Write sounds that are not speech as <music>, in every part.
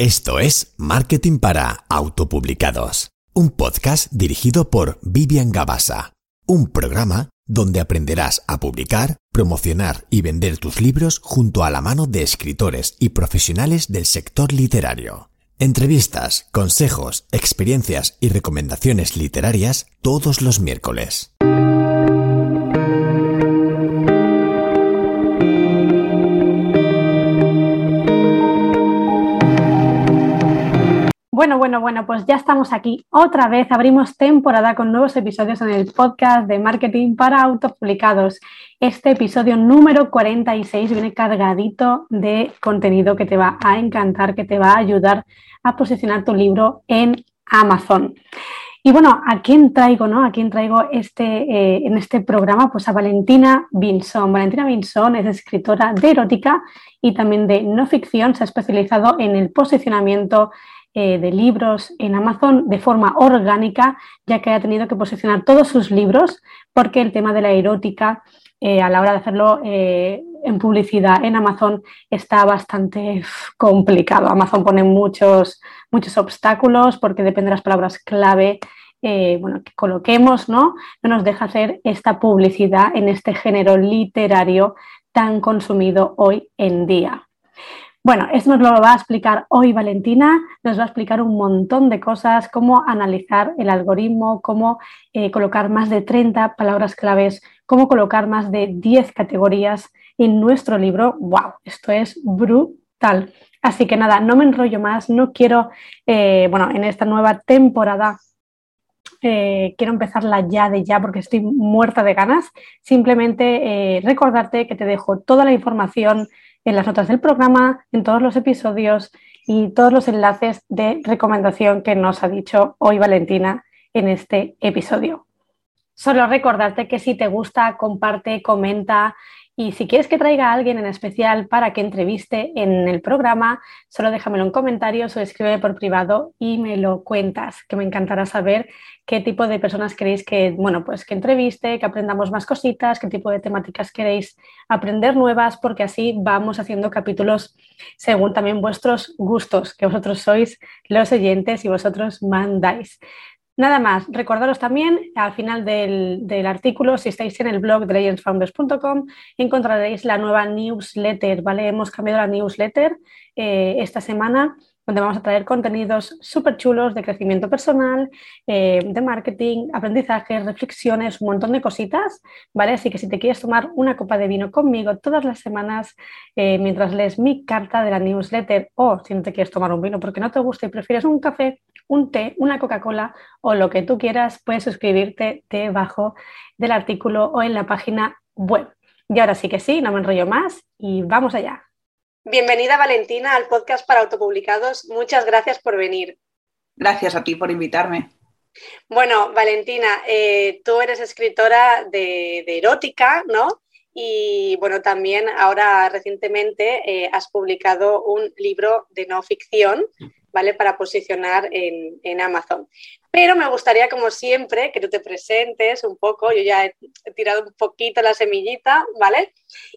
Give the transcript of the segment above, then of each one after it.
Esto es Marketing para Autopublicados, un podcast dirigido por Vivian Gabasa, un programa donde aprenderás a publicar, promocionar y vender tus libros junto a la mano de escritores y profesionales del sector literario. Entrevistas, consejos, experiencias y recomendaciones literarias todos los miércoles. Bueno, bueno, bueno, pues ya estamos aquí otra vez. Abrimos temporada con nuevos episodios en el podcast de marketing para autopublicados. Este episodio número 46 viene cargadito de contenido que te va a encantar, que te va a ayudar a posicionar tu libro en Amazon. Y bueno, ¿a quién traigo, no? ¿A quién traigo este, eh, en este programa? Pues a Valentina Vinson. Valentina Vinson es escritora de erótica y también de no ficción. Se ha especializado en el posicionamiento eh, de libros en Amazon de forma orgánica, ya que ha tenido que posicionar todos sus libros, porque el tema de la erótica eh, a la hora de hacerlo eh, en publicidad en Amazon está bastante complicado. Amazon pone muchos, muchos obstáculos porque depende de las palabras clave bueno, que coloquemos, ¿no? No nos deja hacer esta publicidad en este género literario tan consumido hoy en día. Bueno, esto nos lo va a explicar hoy Valentina, nos va a explicar un montón de cosas, cómo analizar el algoritmo, cómo eh, colocar más de 30 palabras claves, cómo colocar más de 10 categorías en nuestro libro. ¡Wow! Esto es brutal. Así que nada, no me enrollo más, no quiero, eh, bueno, en esta nueva temporada eh, quiero empezarla ya de ya porque estoy muerta de ganas. Simplemente recordarte que te dejo toda la información en las notas del programa, en todos los episodios y todos los enlaces de recomendación que nos ha dicho hoy Valentina en este episodio. Solo recordarte que si te gusta, comparte, comenta y si quieres que traiga a alguien en especial para que entreviste en el programa, solo déjamelo en comentarios o escribe por privado y me lo cuentas, que me encantará saber qué tipo de personas queréis que, bueno, pues que entreviste, que aprendamos más cositas, qué tipo de temáticas queréis aprender nuevas, porque así vamos haciendo capítulos según también vuestros gustos, que vosotros sois los oyentes y vosotros mandáis. Nada más, recordaros también al final del, artículo, si estáis en el blog de legendsfounders.com, encontraréis la nueva newsletter, ¿vale? Hemos cambiado la newsletter eh, esta semana donde vamos a traer contenidos súper chulos de crecimiento personal, eh, de marketing, aprendizaje, reflexiones, un montón de cositas, ¿vale? Así que si te quieres tomar una copa de vino conmigo todas las semanas eh, mientras lees mi carta de la newsletter o si no te quieres tomar un vino porque no te gusta y prefieres un café, un té, una Coca-Cola o lo que tú quieras, puedes suscribirte debajo del artículo o en la página web. Y ahora sí que sí, no me enrollo más y vamos allá. Bienvenida Valentina al podcast para autopublicados. Muchas gracias por venir. Gracias a ti por invitarme. Bueno, Valentina, eh, tú eres escritora de, erótica, ¿no? Y bueno, también ahora recientemente eh, has publicado un libro de no ficción, ¿vale? Para posicionar en, en, Amazon. Pero me gustaría, como siempre, que tú te presentes un poco. Yo ya he, tirado un poquito la semillita, ¿vale?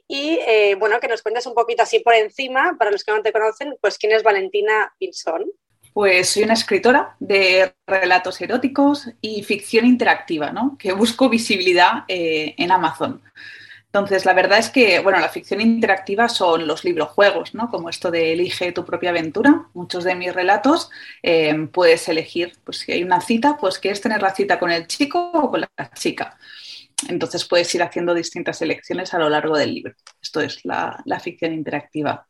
Y eh, bueno, que nos cuentes un poquito así por encima, para los que no te conocen, pues quién es Valentina Pinson. Pues soy una escritora de relatos eróticos y ficción interactiva, ¿no? Que busco visibilidad eh, en Amazon. Entonces, la verdad es que, bueno, la ficción interactiva son los librojuegos, ¿no? Como esto de elige tu propia aventura. Muchos de mis relatos eh, puedes elegir, pues si hay una cita, pues quieres tener la cita con el chico o con la chica. Entonces puedes ir haciendo distintas elecciones a lo largo del libro. Esto es la, ficción interactiva.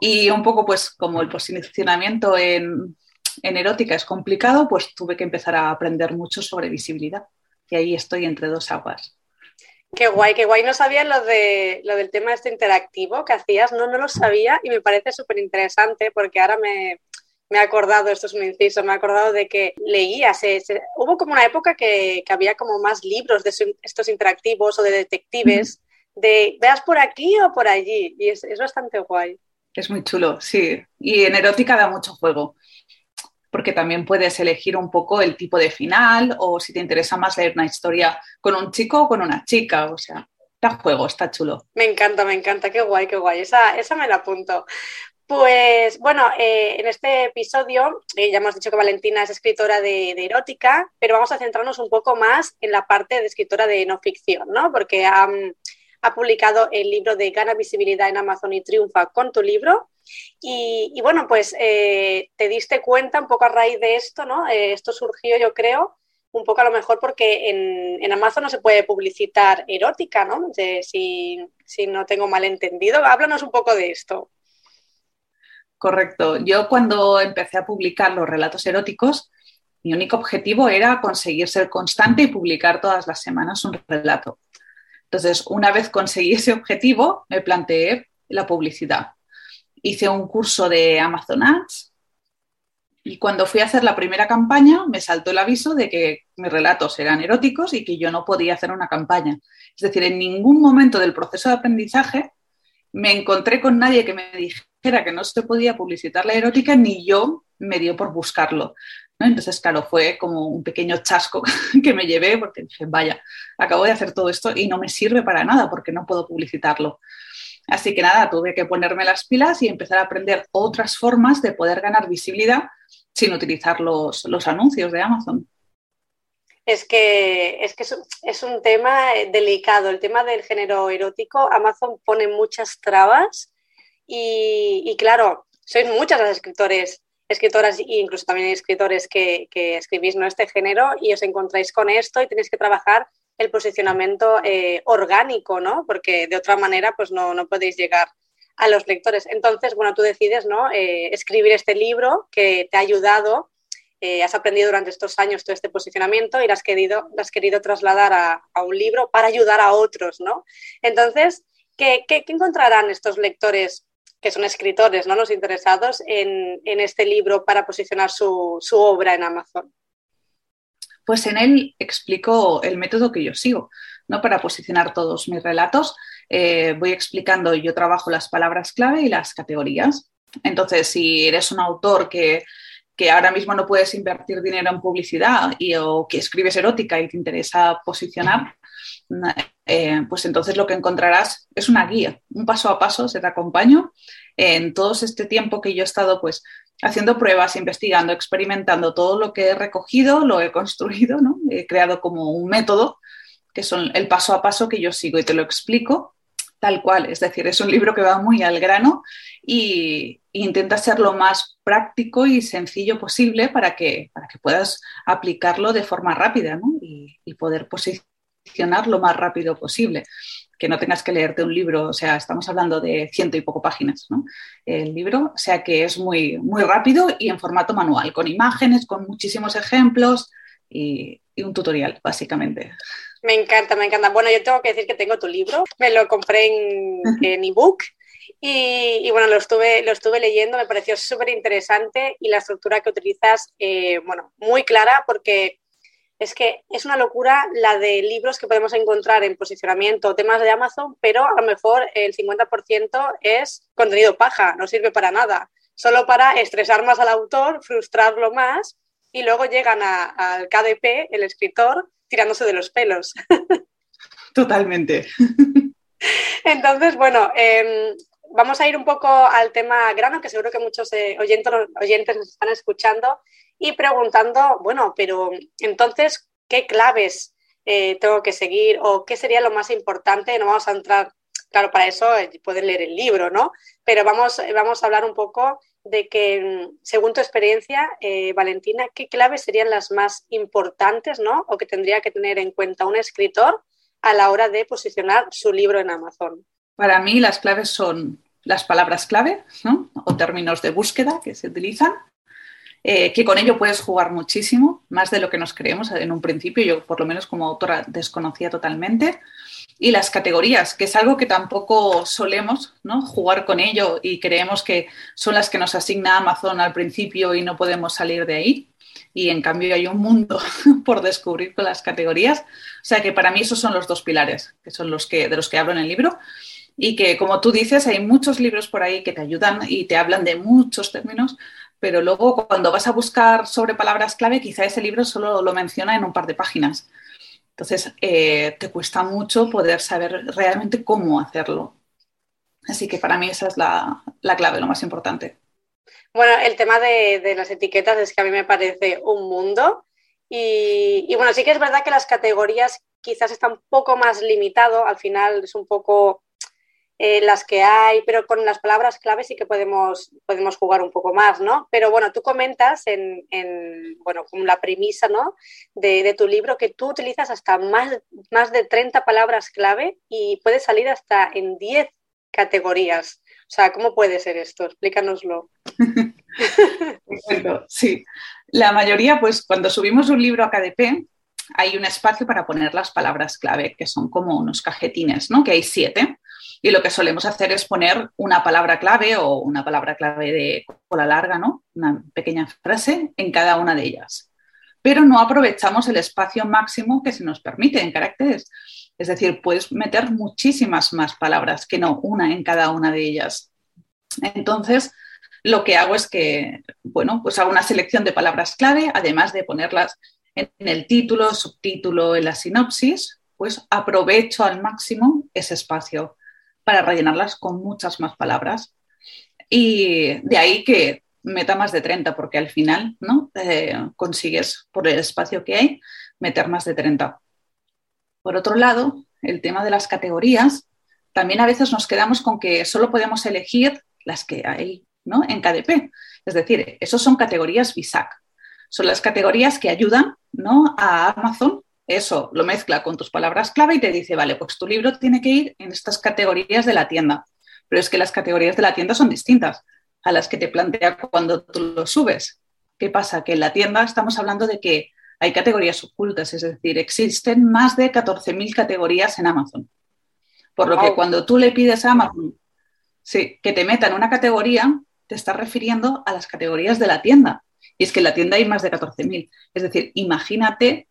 Y un poco, pues, como el posicionamiento en, en erótica es complicado, pues tuve que empezar a aprender mucho sobre visibilidad. Y ahí estoy entre dos aguas. Qué guay, qué guay. No sabía lo, de, lo del tema este interactivo que hacías, no, no lo sabía y me parece súper interesante porque ahora me, he acordado, esto es un inciso, me he acordado de que leía, hubo como una época que, había como más libros de estos interactivos o de detectives, de veas por aquí o por allí y es, es bastante guay. Es muy chulo, sí. Y en erótica da mucho juego porque también puedes elegir un poco el tipo de final o si te interesa más leer una historia con un chico o con una chica, o sea, está juego, está chulo. Me encanta, me encanta, qué guay, qué guay, esa, esa me la apunto. Pues bueno, eh, en este episodio eh, ya hemos dicho que Valentina es escritora de, erótica, pero vamos a centrarnos un poco más en la parte de escritora de no ficción, ¿no? Porque ha, publicado el libro de Gana Visibilidad en Amazon y Triunfa con tu libro. Y, bueno, pues eh, te diste cuenta un poco a raíz de esto, ¿no? esto surgió, yo creo, un poco a lo mejor porque en, Amazon no se puede publicitar erótica, ¿no? si, si no tengo mal entendido. Háblanos un poco de esto. Correcto. Yo cuando empecé a publicar los relatos eróticos, mi único objetivo era conseguir ser constante y publicar todas las semanas un relato. Entonces, una vez conseguí ese objetivo, me planteé la publicidad. Hice un curso de Amazon Ads y cuando fui a hacer la primera campaña me saltó el aviso de que mis relatos eran eróticos y que yo no podía hacer una campaña. Es decir, en ningún momento del proceso de aprendizaje me encontré con nadie que me dijera era que no se podía publicitar la erótica, ni yo me dio por buscarlo. Entonces, claro, fue como un pequeño chasco <laughs> que me llevé porque dije, vaya, acabo de hacer todo esto y no me sirve para nada porque no puedo publicitarlo. Así que nada, tuve que ponerme las pilas y empezar a aprender otras formas de poder ganar visibilidad sin utilizar los, los anuncios de Amazon. Es que, es que es un tema delicado, el tema del género erótico. Amazon pone muchas trabas y, claro, sois muchas las escritores, escritoras e incluso también escritores que, escribís ¿no? este género y os encontráis con esto y tenéis que trabajar el posicionamiento eh, orgánico, ¿no? Porque de otra manera pues no, no, podéis llegar a los lectores. Entonces, bueno, tú decides, ¿no? Eh, escribir este libro que te ha ayudado, eh, has aprendido durante estos años todo este posicionamiento y lo has querido, has querido trasladar a, a, un libro para ayudar a otros, ¿no? Entonces, ¿qué, qué, qué encontrarán estos lectores que son escritores, ¿no? los interesados en, este libro para posicionar su, obra en Amazon? Pues en él explico el método que yo sigo, ¿no? Para posicionar todos mis relatos, eh, voy explicando, yo trabajo las palabras clave y las categorías. Entonces, si eres un autor que, ahora mismo no puedes invertir dinero en publicidad y, o que escribes erótica y te interesa posicionar, eh, pues entonces lo que encontrarás es una guía, un paso a paso, se te acompaño en todo este tiempo que yo he estado pues haciendo pruebas, investigando, experimentando todo lo que he recogido, lo he construido, ¿no? he creado como un método que son el paso a paso que yo sigo y te lo explico tal cual, es decir, es un libro que va muy al grano y, intenta ser lo más práctico y sencillo posible para que, para que puedas aplicarlo de forma rápida y, y poder posicionar lo más rápido posible, que no tengas que leerte un libro, o sea, estamos hablando de ciento y poco páginas, ¿no? El libro, o sea que es muy, muy rápido y en formato manual, con imágenes, con muchísimos ejemplos y, un tutorial, básicamente. Me encanta, me encanta. Bueno, yo tengo que decir que tengo tu libro, me lo compré en, en ebook. Y, bueno, lo estuve, lo estuve leyendo, me pareció súper interesante y la estructura que utilizas, eh, bueno, muy clara porque es que es una locura la de libros que podemos encontrar en posicionamiento, temas de Amazon, pero a lo mejor el 50% es contenido paja, no sirve para nada, solo para estresar más al autor, frustrarlo más y luego llegan al KDP, el escritor, tirándose de los pelos. <laughs> Totalmente. Entonces, bueno, em, vamos a ir un poco al tema grano, que seguro que muchos eh, oyentes, oyentes nos están escuchando y preguntando, bueno, pero entonces, ¿qué claves eh, tengo que seguir o qué sería lo más importante? No vamos a entrar, claro, para eso eh, pueden leer el libro, ¿no? Pero vamos, vamos a hablar un poco de que, mm, según tu experiencia, eh, Valentina, ¿qué claves serían las más importantes, ¿no? O que tendría que tener en cuenta un escritor a la hora de posicionar su libro en Amazon. Para mí las claves son las palabras clave, ¿no? O términos de búsqueda que se utilizan. Eh, que con ello puedes jugar muchísimo, más de lo que nos creemos en un principio, yo por lo menos como autora desconocía totalmente. Y las categorías, que es algo que tampoco solemos ¿no? jugar con ello y creemos que son las que nos asigna Amazon al principio y no podemos salir de ahí. Y en cambio hay un mundo <laughs> por descubrir con las categorías. O sea que para mí esos son los dos pilares, que son los que, de los que hablo en el libro y que, como tú dices, hay muchos libros por ahí que te ayudan y te hablan de muchos términos, pero luego cuando vas a buscar sobre palabras clave, quizá ese libro solo lo menciona en un par de páginas. Entonces, eh, te cuesta mucho poder saber realmente cómo hacerlo. Así que para mí esa es la, clave, lo más importante. Bueno, el tema de, las etiquetas es que a mí me parece un mundo. Y, y, bueno, sí que es verdad que las categorías quizás están un poco más limitado, al final es un poco eh, las que hay, pero con las palabras clave sí que podemos, podemos jugar un poco más, ¿no? Pero bueno, tú comentas en, bueno, con la premisa, ¿no? De, tu libro que tú utilizas hasta más, más de 30 palabras clave y puedes salir hasta en 10 categorías. O sea, ¿cómo puede ser esto? Explícanoslo. <laughs> sí, la mayoría, pues cuando subimos un libro a KDP, hay un espacio para poner las palabras clave, que son como unos cajetines, ¿no? Que hay siete. Y lo que solemos hacer es poner una palabra clave o una palabra clave de cola larga, ¿no? Una pequeña frase en cada una de ellas. Pero no aprovechamos el espacio máximo que se nos permite en caracteres. Es decir, puedes meter muchísimas más palabras que no una en cada una de ellas. Entonces, lo que hago es que, bueno, pues hago una selección de palabras clave, además de ponerlas en el título, subtítulo, en la sinopsis, pues aprovecho al máximo ese espacio para rellenarlas con muchas más palabras. Y de ahí que meta más de 30, porque al final ¿no? Eh, consigues, por el espacio que hay, meter más de 30. Por otro lado, el tema de las categorías, también a veces nos quedamos con que solo podemos elegir las que hay ¿no? en KDP. Es decir, esos son categorías BISAC. Son las categorías que ayudan ¿no? a Amazon eso lo mezcla con tus palabras clave y te dice, vale, pues tu libro tiene que ir en estas categorías de la tienda. Pero es que las categorías de la tienda son distintas a las que te plantea cuando tú lo subes. ¿Qué pasa? Que en la tienda estamos hablando de que hay categorías ocultas, es decir, existen más de 14.000 categorías en Amazon. Por lo que cuando tú le pides a Amazon sí, que te meta en una categoría, te estás refiriendo a las categorías de la tienda. Y es que en la tienda hay más de 14.000. Es decir, imagínate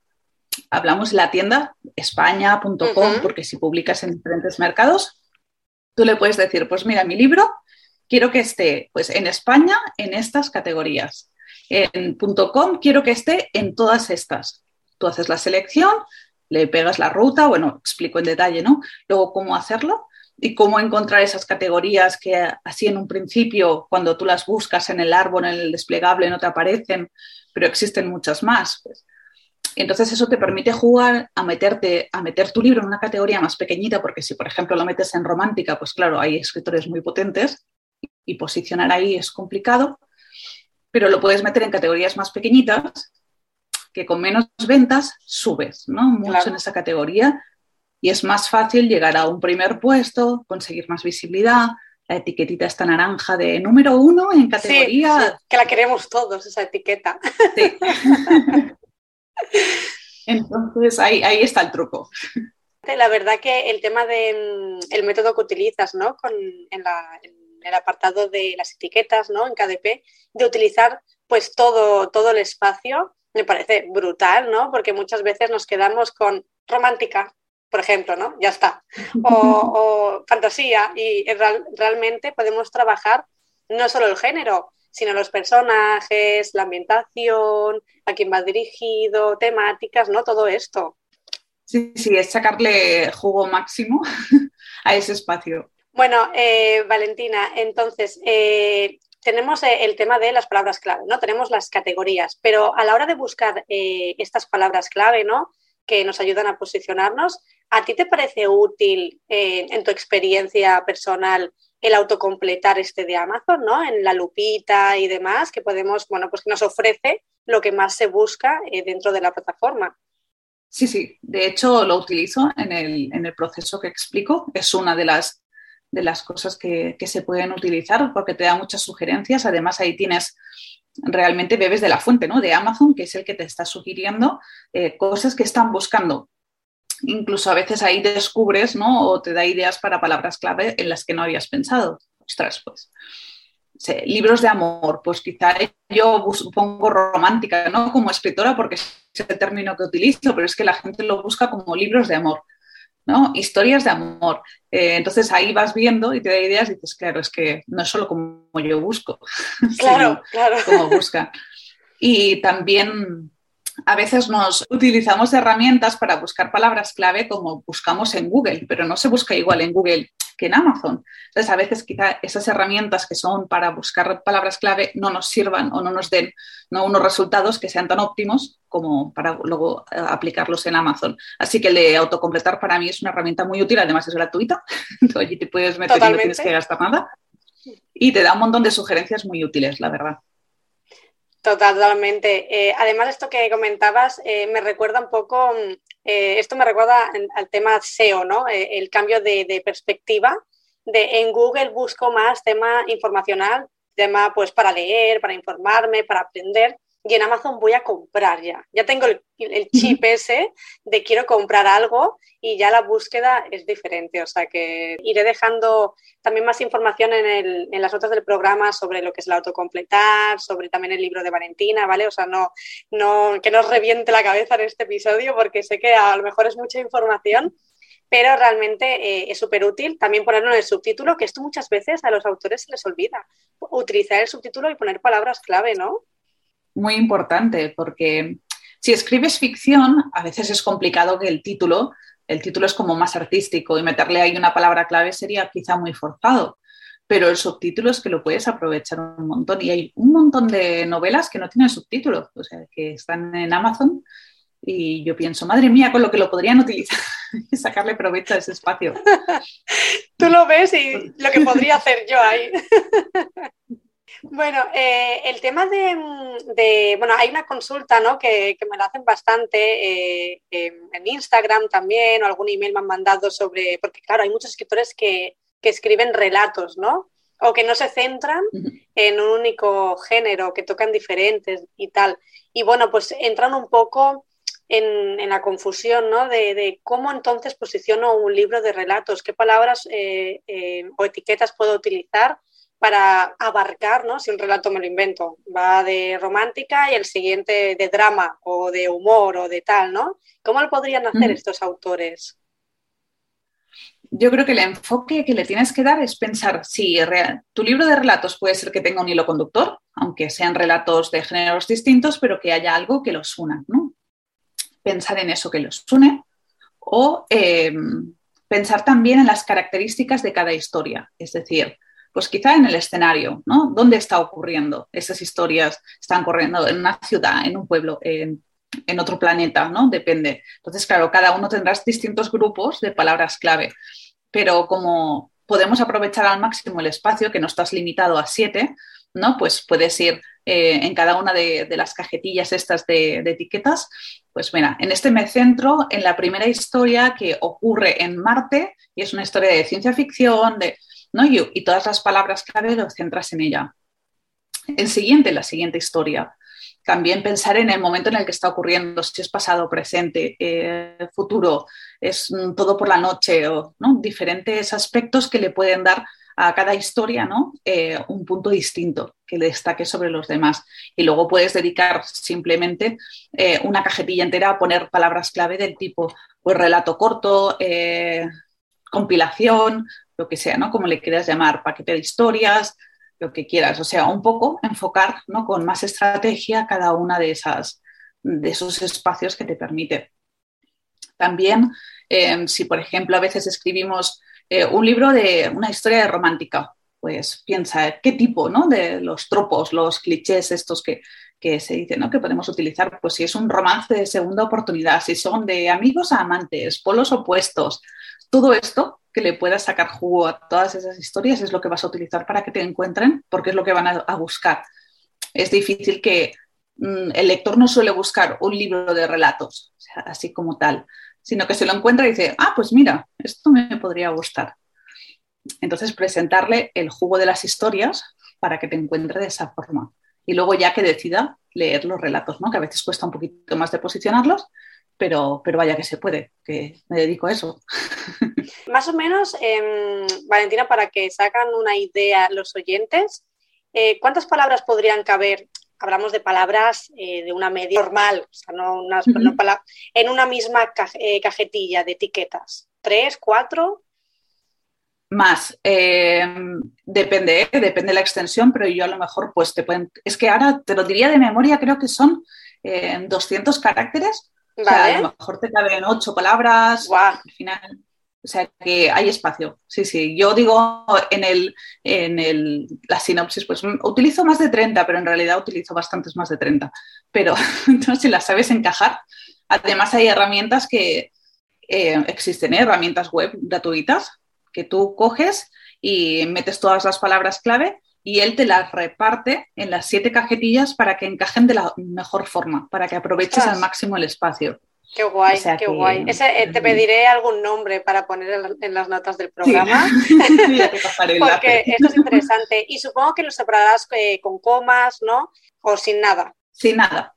hablamos de la tienda españa.com, porque si publicas en diferentes mercados, tú le puedes decir, pues mira, mi libro quiero que esté pues, en España en estas categorías. En .com quiero que esté en todas estas. Tú haces la selección, le pegas la ruta, bueno, explico en detalle, ¿no? Luego cómo hacerlo y cómo encontrar esas categorías que así en un principio, cuando tú las buscas en el árbol, en el desplegable, no te aparecen, pero existen muchas más. Pues entonces eso te permite jugar a meterte, a meter tu libro en una categoría más pequeñita, porque si por ejemplo lo metes en romántica, pues claro, hay escritores muy potentes y posicionar ahí es complicado, pero lo puedes meter en categorías más pequeñitas que con menos ventas subes, ¿no? Mucho en esa categoría y es más fácil llegar a un primer puesto, conseguir más visibilidad, la etiquetita esta naranja de número uno en categoría. que la queremos todos, esa etiqueta. Sí. <laughs> Entonces ahí, ahí está el truco. La verdad que el tema del mm, método que utilizas ¿no? Con, en, el apartado de las etiquetas ¿no? en KDP, de utilizar pues todo, todo el espacio, me parece brutal, ¿no? Porque muchas veces nos quedamos con romántica, por ejemplo, ¿no? Ya está. <laughs> O, fantasía. Y realmente podemos trabajar no solo el género, sino los personajes, la ambientación, a quién va dirigido, temáticas, ¿no? Todo esto. Sí, sí, es sacarle jugo máximo <laughs> a ese espacio. Bueno, eh, Valentina, entonces, eh, tenemos eh, el tema de las palabras clave, ¿no? Tenemos las categorías, pero a la hora de buscar estas palabras clave, ¿no? Que nos ayudan a posicionarnos, ¿a ti te parece útil en tu experiencia personal el autocompletar este de Amazon, ¿no? En la lupita y demás, que podemos, bueno, pues que nos ofrece lo que más se busca eh, dentro de la plataforma. Sí, sí, de hecho lo utilizo en el, proceso que explico. Es una de las, de las cosas que, se pueden utilizar porque te da muchas sugerencias. Además, ahí tienes realmente bebes de la fuente, ¿no? De Amazon, que es el que te está sugiriendo eh, cosas que están buscando incluso a veces ahí descubres, ¿no? O te da ideas para palabras clave en las que no habías pensado. Ostras, pues. libros de amor, pues quizá yo pongo romántica, ¿no? Como escritora, porque es el término que utilizo, pero es que la gente lo busca como libros de amor, ¿no? Historias de amor. Eh, entonces ahí vas viendo y te da ideas y dices, claro, es que no es solo como yo busco, <laughs> claro, claro. como buscan. Y también a veces nos utilizamos herramientas para buscar palabras clave como buscamos en Google, pero no se busca igual en Google que en Amazon. Entonces, a veces quizá esas herramientas que son para buscar palabras clave no nos sirvan o no nos den ¿no? unos resultados que sean tan óptimos como para luego eh, aplicarlos en Amazon. Así que el de autocompletar para mí es una herramienta muy útil, además es gratuita. <laughs> allí te puedes meter y no tienes que gastar nada. Y te da un montón de sugerencias muy útiles, la verdad. Totalmente. Eh, además, esto que comentabas eh, me recuerda un poco, mm, eh, esto me recuerda al tema SEO, ¿no? el cambio de, perspectiva. De, en Google busco más tema informacional, tema pues para leer, para informarme, para aprender y en Amazon voy a comprar ya. Ya tengo el, chip ese de quiero comprar algo y ya la búsqueda es diferente. O sea que iré dejando también más información en, las notas del programa sobre lo que es el autocompletar, sobre también el libro de Valentina, ¿vale? O sea, no, no, que no os reviente la cabeza en este episodio porque sé que a lo mejor es mucha información, pero realmente eh, es súper útil también ponerlo en el subtítulo, que esto muchas veces a los autores se les olvida, utilizar el subtítulo y poner palabras clave, ¿no? Muy importante porque si escribes ficción, a veces es complicado que el título, el título es como más artístico y meterle ahí una palabra clave sería quizá muy forzado. Pero el subtítulo es que lo puedes aprovechar un montón. Y hay un montón de novelas que no tienen subtítulos, o sea, que están en Amazon. Y yo pienso, madre mía, con lo que lo podrían utilizar <laughs> y sacarle provecho a ese espacio. <laughs> Tú lo ves y lo que podría hacer yo ahí. <laughs> Bueno, eh, el tema de, bueno, hay una consulta, ¿no? Que, me la hacen bastante eh, en Instagram también, o algún email me han mandado sobre, porque claro, hay muchos escritores que, escriben relatos, ¿no? O que no se centran en un único género, que tocan diferentes y tal. Y bueno, pues entran un poco en, la confusión, ¿no? De, cómo entonces posiciono un libro de relatos, qué palabras eh, o etiquetas puedo utilizar para abarcar, ¿no? Si un relato me lo invento, va de romántica y el siguiente de drama o de humor o de tal, ¿no? ¿Cómo lo podrían hacer estos autores? Yo creo que el enfoque que le tienes que dar es pensar si tu libro de relatos puede ser que tenga un hilo conductor, aunque sean relatos de géneros distintos, pero que haya algo que los una, ¿no? Pensar en eso que los une o em, pensar también en las características de cada historia, es decir, pues quizá en el escenario, ¿no? ¿Dónde está ocurriendo? Esas historias están corriendo en una ciudad, en un pueblo, en, otro planeta, ¿no? Depende. Entonces, claro, cada uno tendrá distintos grupos de palabras clave, pero como podemos aprovechar al máximo el espacio, que no estás limitado a siete, ¿no? Pues puedes ir eh, en cada una de, las cajetillas estas de, de, etiquetas. Pues mira, en este me centro en la primera historia que ocurre en Marte y es una historia de ciencia ficción, de ¿no? Y, todas las palabras clave los centras en ella. El siguiente, la siguiente historia. También pensar en el momento en el que está ocurriendo, si es pasado, presente, eh, futuro, es todo por la noche, o ¿no? diferentes aspectos que le pueden dar a cada historia ¿no? Eh, un punto distinto que le destaque sobre los demás. Y luego puedes dedicar simplemente eh, una cajetilla entera a poner palabras clave del tipo pues, relato corto, compilación, lo que sea, ¿no? Como le quieras llamar, paquete de historias, lo que quieras. O sea, un poco enfocar ¿no? con más estrategia cada una de, esas, de esos espacios que te permite. También, eh, si por ejemplo a veces escribimos eh, un libro de una historia romántica, pues piensa qué tipo ¿no? de los tropos, los clichés estos que, que se dicen ¿no? que podemos utilizar, pues si es un romance de segunda oportunidad, si son de amigos a amantes, polos opuestos, todo esto que le puedas sacar jugo a todas esas historias es lo que vas a utilizar para que te encuentren, porque es lo que van a, buscar. Es difícil que mm, el lector no suele buscar un libro de relatos, así como tal, sino que se lo encuentra y dice, ah, pues mira, esto me podría gustar. Entonces, presentarle el jugo de las historias para que te encuentre de esa forma. Y luego ya que decida leer los relatos, ¿no? que a veces cuesta un poquito más de posicionarlos, pero, pero vaya que se puede, que me dedico a eso. <laughs> Más o menos, em, Valentina, para que sacan una idea los oyentes, eh, ¿cuántas palabras podrían caber? Hablamos de palabras eh, de una media normal, o sea, no, en una misma eh, cajetilla de etiquetas. ¿Tres, cuatro? Más, eh, depende, ¿eh? depende de la extensión, pero yo a lo mejor pues te pueden... Es que ahora te lo diría de memoria, creo que son 200 caracteres. O sea, a lo mejor te caben ocho palabras. Al final, o sea que hay espacio. Sí, sí. Yo digo en el, en el, la sinopsis, pues utilizo más de 30, pero en realidad utilizo bastantes más de 30. Pero <laughs> no si las sabes encajar. Además hay herramientas que eh, existen, ¿eh? herramientas web gratuitas que tú coges y metes todas las palabras clave y él te las reparte en las siete cajetillas para que encajen de la mejor forma, para que aproveches al máximo el espacio. Qué guay, qué guay. Eh, te pediré algún nombre para poner en, las notas del programa. <laughs> Porque esto es interesante. Y supongo que lo separarás eh, con comas, ¿no? O sin nada. Sin nada.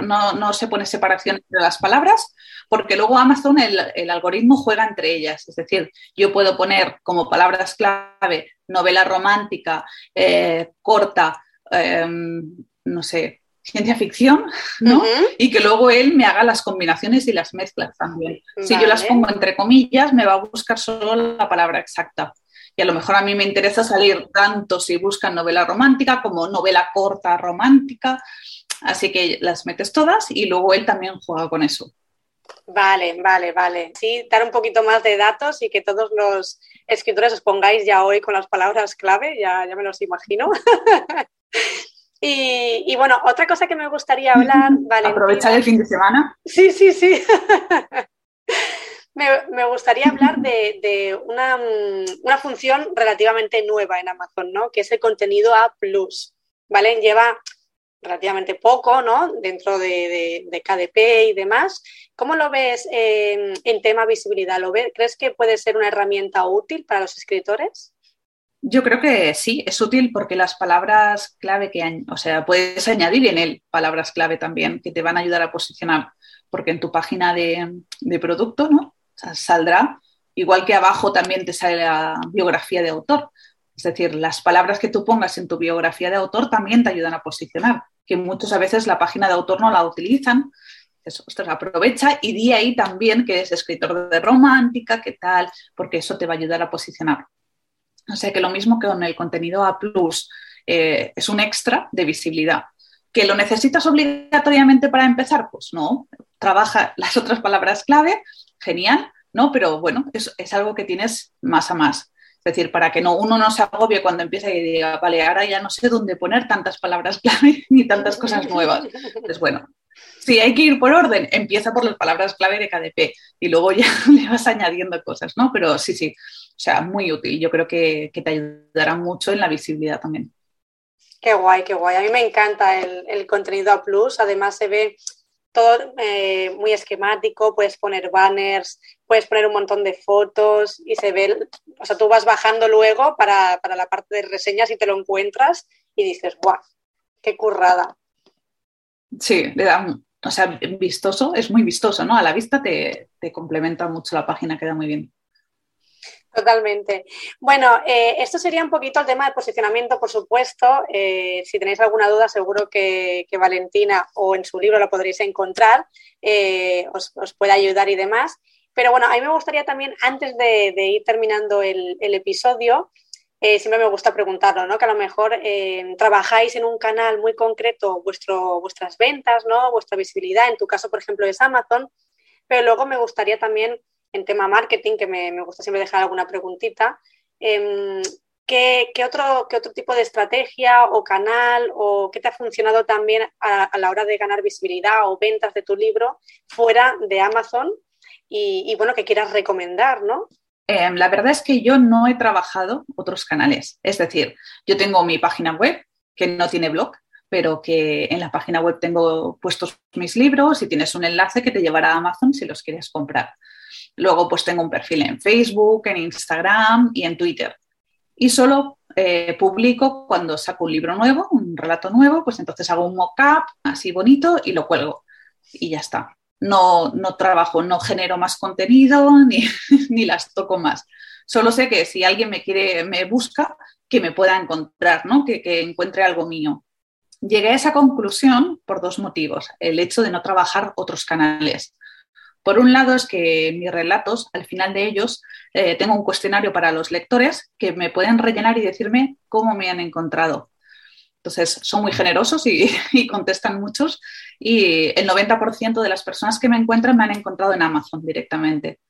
no, no, se pone separación entre las palabras, porque luego Amazon, el, algoritmo juega entre ellas. Es decir, yo puedo poner como palabras clave novela romántica, eh, corta, em, no sé, ciencia ficción, ¿no? Y que luego él me haga las combinaciones y las mezclas también. Si yo las pongo entre comillas, me va a buscar solo la palabra exacta. Y a lo mejor a mí me interesa salir tanto si buscan novela romántica como novela corta romántica. Así que las metes todas y luego él también juega con eso. Vale, vale, vale. Sí, dar un poquito más de datos y que todos los escritores os pongáis ya hoy con las palabras clave, ya, ya me los imagino. <laughs> Y, bueno, otra cosa que me gustaría hablar, <laughs> Valentina, Aprovechar el fin de semana. Sí, sí, sí. <laughs> me, gustaría hablar de, una, una, función relativamente nueva en Amazon, ¿no? Que es el contenido A+. ¿Vale? Lleva relativamente poco, ¿no? Dentro de, KDP y demás. ¿Cómo lo ves en tema visibilidad? ¿Lo ves? ¿Crees que puede ser una herramienta útil para los escritores? Yo creo que sí, es útil porque las palabras clave que, o sea, puedes añadir en él palabras clave también que te van a ayudar a posicionar, porque en tu página de, producto, ¿no? saldrá, igual que abajo también te sale la biografía de autor. Es decir, las palabras que tú pongas en tu biografía de autor también te ayudan a posicionar, que muchas veces la página de autor no la utilizan. Eso, aprovecha y di ahí también que es escritor de romántica, qué tal, porque eso te va a ayudar a posicionar. O sea que lo mismo que con el contenido A, eh, es un extra de visibilidad. ¿Que lo necesitas obligatoriamente para empezar? Pues no, trabaja <laughs> las otras palabras clave, genial, ¿no? Pero bueno, es, es algo que tienes más a más. Es decir, para que no, uno no se agobie cuando empieza y diga, vale, ahora ya no sé dónde poner tantas palabras <laughs> clave ni tantas cosas nuevas. Pues bueno, si hay que ir por orden, empieza por las palabras clave de KDP y luego ya <laughs> le vas añadiendo cosas, ¿no? Pero sí, sí, o sea, muy útil. Yo creo que, te ayudará mucho en la visibilidad también. Qué guay, qué guay. A mí me encanta el, contenido a plus. Además se ve todo eh, muy esquemático, puedes poner banners, puedes poner un montón de fotos y se ve, o sea, tú vas bajando luego para, la parte de reseñas y te lo encuentras y dices, guau, qué currada. Sí, le da, o sea, vistoso, es muy vistoso, ¿no? A la vista te, te complementa mucho la página, queda muy bien. Totalmente. Bueno, eh, esto sería un poquito el tema de posicionamiento, por supuesto. Eh, si tenéis alguna duda, seguro que, Valentina o en su libro lo podréis encontrar, eh, os, puede ayudar y demás. Pero bueno, a mí me gustaría también, antes de, ir terminando el, episodio, siempre me gusta preguntarlo, ¿no? Que a lo mejor trabajáis en un canal muy concreto vuestro, vuestras ventas, ¿no? Vuestra visibilidad, en tu caso, por ejemplo, es Amazon, pero luego me gustaría también en tema marketing, que me, gusta siempre dejar alguna preguntita. Em, ¿qué, otro, ¿qué, otro, tipo de estrategia o canal o qué te ha funcionado también a, la hora de ganar visibilidad o ventas de tu libro fuera de Amazon? Y, bueno, que quieras recomendar, ¿no? Em, la verdad es que yo no he trabajado otros canales. Es decir, yo tengo mi página web que no tiene blog, pero que en la página web tengo puestos mis libros y tienes un enlace que te llevará a Amazon si los quieres comprar. Luego pues tengo un perfil en Facebook, en Instagram y en Twitter. Y solo eh, publico cuando saco un libro nuevo, un relato nuevo, pues entonces hago un mock-up así bonito y lo cuelgo. Y ya está. No, no trabajo, no genero más contenido <laughs> ni, ni las toco más. Solo sé que si alguien me quiere, me busca, que me pueda encontrar, ¿no? que, que encuentre algo mío. Llegué a esa conclusión por dos motivos. El hecho de no trabajar otros canales Por un lado es que mis relatos, al final de ellos, eh, tengo un cuestionario para los lectores que me pueden rellenar y decirme cómo me han encontrado. Entonces, son muy generosos y, <laughs> contestan muchos y el 90% de las personas que me encuentran me han encontrado en Amazon directamente.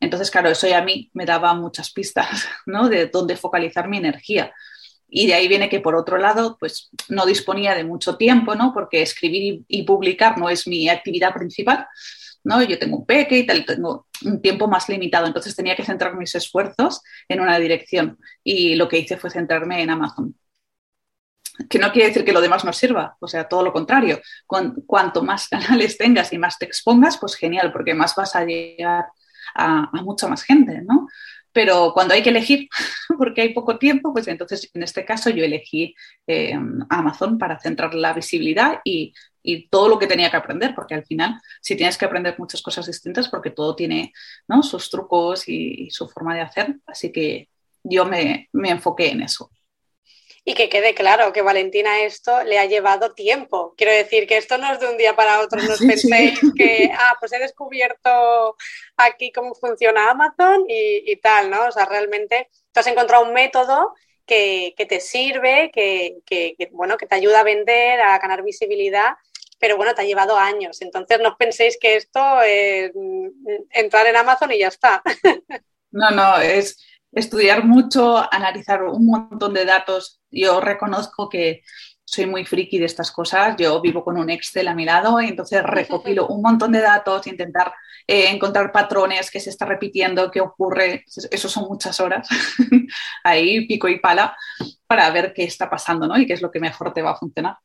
Entonces, claro, eso ya a mí me daba muchas pistas, <laughs> ¿no? De dónde focalizar mi energía. Y de ahí viene que, por otro lado, pues no disponía de mucho tiempo, ¿no? Porque escribir y, publicar no es mi actividad principal, ¿no? Yo tengo un peque y tal, tengo un tiempo más limitado, entonces tenía que centrar mis esfuerzos en una dirección. Y lo que hice fue centrarme en Amazon. Que no quiere decir que lo demás no sirva, o sea, todo lo contrario. cuanto más canales tengas y más te expongas, pues genial, porque más vas a llegar a, mucha más gente, ¿no? Pero cuando hay que elegir, <laughs> porque hay poco tiempo, pues entonces en este caso yo elegí eh, Amazon para centrar la visibilidad y, todo lo que tenía que aprender, porque al final si tienes que aprender muchas cosas distintas, porque todo tiene ¿no? sus trucos y, su forma de hacer, así que yo me enfoqué en eso. Y que quede claro que Valentina esto le ha llevado tiempo. Quiero decir que esto no es de un día para otro, no os penséis que, ah, pues he descubierto aquí cómo funciona Amazon y, tal, ¿no? O sea, realmente tú has encontrado un método que, te sirve, que, bueno, que te ayuda a vender, a ganar visibilidad, pero bueno, te ha llevado años. Entonces no os penséis que esto es mm, entrar en Amazon y ya está. <laughs> No, no, es estudiar mucho, analizar un montón de datos. Yo reconozco que soy muy friki de estas cosas. Yo vivo con un Excel a mi lado y entonces <laughs> recopilo un montón de datos, intentar eh, encontrar patrones que se está repitiendo, qué ocurre. Eso son muchas horas <laughs> ahí, pico y pala, para ver qué está pasando ¿no? y qué es lo que mejor te va a funcionar.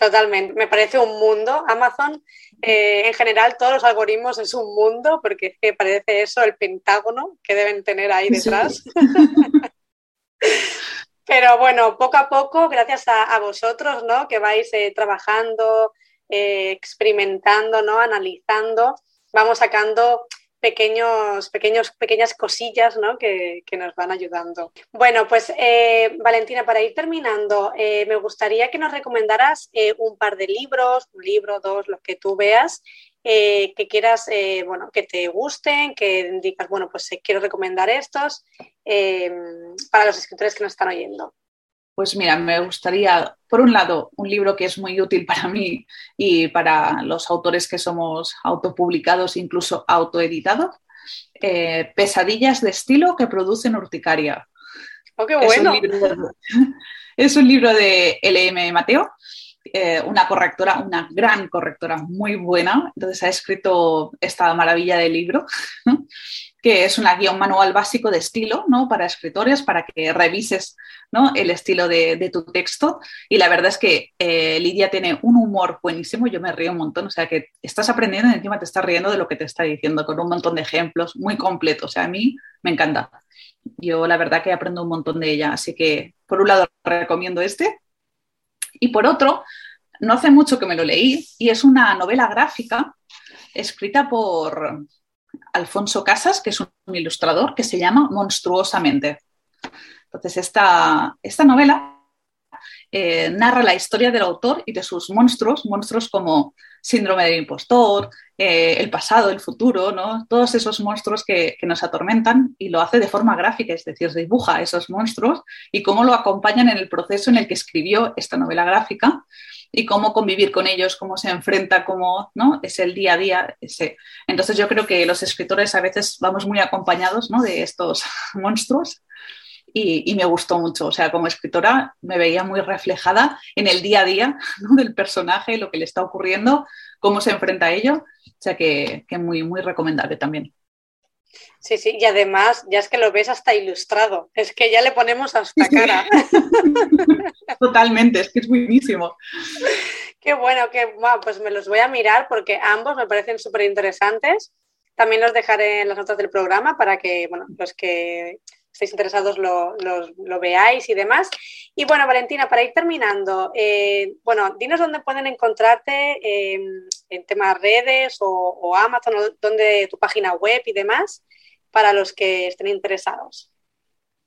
Totalmente, me parece un mundo. Amazon, eh, en general, todos los algoritmos es un mundo, porque es que parece eso el pentágono que deben tener ahí detrás. <laughs> Pero bueno, poco a poco, gracias a, vosotros, ¿no? Que vais eh, trabajando, eh, experimentando, ¿no? Analizando, vamos sacando pequeños, pequeños, pequeñas cosillas ¿no? que, nos van ayudando. Bueno, pues eh, Valentina, para ir terminando, eh, me gustaría que nos recomendaras eh, un par de libros, un libro, dos, los que tú veas, que quieras, bueno, que te gusten, que digas, bueno, pues quiero recomendar estos para los escritores que nos están oyendo. Pues mira, me gustaría, por un lado, un libro que es muy útil para mí y para los autores que somos autopublicados, incluso autoeditados, eh, Pesadillas de estilo que producen urticaria. ¡Oh, qué bueno! <laughs> Es un libro de, LM Mateo, eh, una correctora, una gran correctora, muy buena. Entonces ha escrito esta maravilla de libro <laughs> que es una guía, manual básico de estilo ¿no? para escritores, para que revises ¿no? el estilo de, tu texto. Y la verdad es que eh, Lidia tiene un humor buenísimo, yo me río un montón, o sea que estás aprendiendo y encima te estás riendo de lo que te está diciendo, con un montón de ejemplos muy completos. O sea, a mí me encanta. Yo la verdad que aprendo un montón de ella, así que por un lado recomiendo este. Y por otro, no hace mucho que me lo leí y es una novela gráfica escrita por Alfonso Casas, que es un ilustrador, que se llama Monstruosamente. Entonces, esta, esta novela eh, narra la historia del autor y de sus monstruos, monstruos como síndrome del impostor, eh, el pasado, el futuro, ¿no? todos esos monstruos que, que, nos atormentan y lo hace de forma gráfica, es decir, dibuja esos monstruos y cómo lo acompañan en el proceso en el que escribió esta novela gráfica y cómo convivir con ellos, cómo se enfrenta, cómo ¿no? es el día a día. Ese. Entonces yo creo que los escritores a veces vamos muy acompañados ¿no? de estos <laughs> monstruos y, me gustó mucho. O sea, como escritora me veía muy reflejada en el día a día <laughs> del personaje, lo que le está ocurriendo, cómo se enfrenta a ello. O sea que, que muy, muy recomendable también. Sí, sí, y además ya es que lo ves hasta ilustrado, es que ya le ponemos hasta cara. <laughs> Totalmente, es que es buenísimo. Qué bueno, que pues me los voy a mirar porque ambos me parecen súper interesantes. También los dejaré en las notas del programa para que, bueno, los que estéis interesados lo, veáis y demás. Y bueno, Valentina, para ir terminando, eh, bueno, dinos dónde pueden encontrarte en temas redes o, o Amazon, o donde tu página web y demás para los que estén interesados?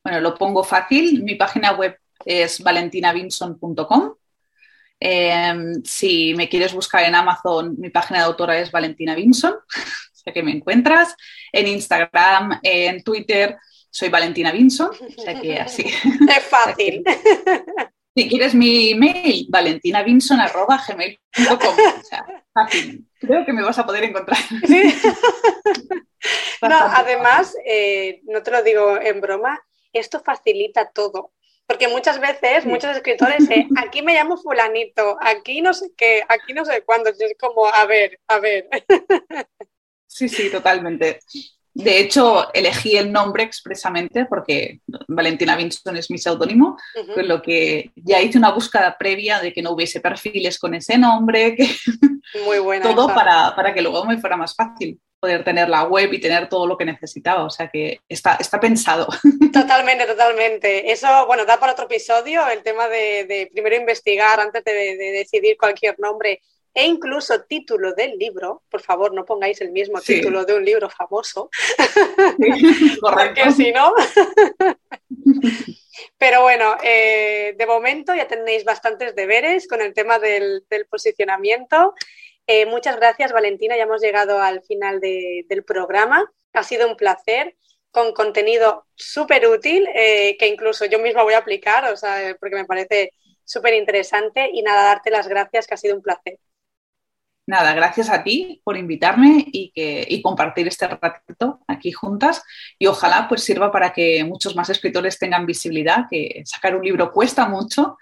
Bueno, lo pongo fácil. Mi página web es valentinavinson.com. Em, si me quieres buscar en Amazon, mi página de autora es Valentina Vinson, <laughs> sé que me encuentras. En Instagram, en Twitter, soy Valentina Vinson, o sea que así. <laughs> Es fácil. <laughs> Si quieres mi email, valentinavinson.gmail.com. O sea, fácil. Creo que me vas a poder encontrar. <laughs> no, además, eh, no te lo digo en broma, esto facilita todo. Porque muchas veces, muchos escritores, eh, <laughs> aquí me llamo fulanito, aquí no sé qué, aquí no sé cuándo, es como, a ver, a ver. Sí, sí, totalmente. De hecho, elegí el nombre expresamente porque Valentina Vinson es mi seudónimo, con lo que ya hice una búsqueda previa de que no hubiese perfiles con ese nombre, que Muy <laughs> buena todo para, para, que luego me fuera más fácil poder tener la web y tener todo lo que necesitaba. O sea que está, está pensado. <laughs> Totalmente, totalmente. Eso, bueno, da para otro episodio el tema de, de primero investigar antes de, de decidir cualquier nombre e incluso título del libro, por favor no pongáis el mismo sí. título de un libro famoso, sí, <laughs> porque si no... <laughs> Pero bueno, eh, de momento ya tenéis bastantes deberes con el tema del, del posicionamiento. Eh, muchas gracias, Valentina. Ya hemos llegado al final de, del programa. Ha sido un placer con contenido súper útil eh, que incluso yo misma voy a aplicar, o sea, porque me parece súper interesante. Y nada, darte las gracias, que ha sido un placer nada, gracias a ti por invitarme y, que, y compartir este ratito aquí juntas y ojalá pues sirva para que muchos más escritores tengan visibilidad, que sacar un libro cuesta mucho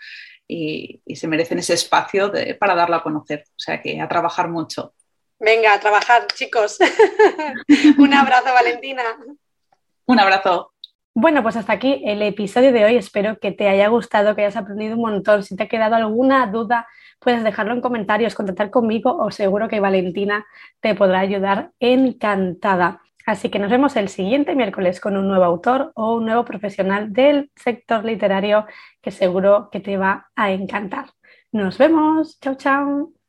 y, y se merecen ese espacio de, para darlo a conocer, o sea que a trabajar mucho. Venga, a trabajar chicos. <laughs> un abrazo Valentina. Un abrazo. Bueno, pues hasta aquí el episodio de hoy. Espero que te haya gustado, que hayas aprendido un montón. Si te ha quedado alguna duda, puedes dejarlo en comentarios, contactar conmigo o seguro que Valentina te podrá ayudar encantada. Así que nos vemos el siguiente miércoles con un nuevo autor o un nuevo profesional del sector literario que seguro que te va a encantar. Nos vemos. Chao, chao.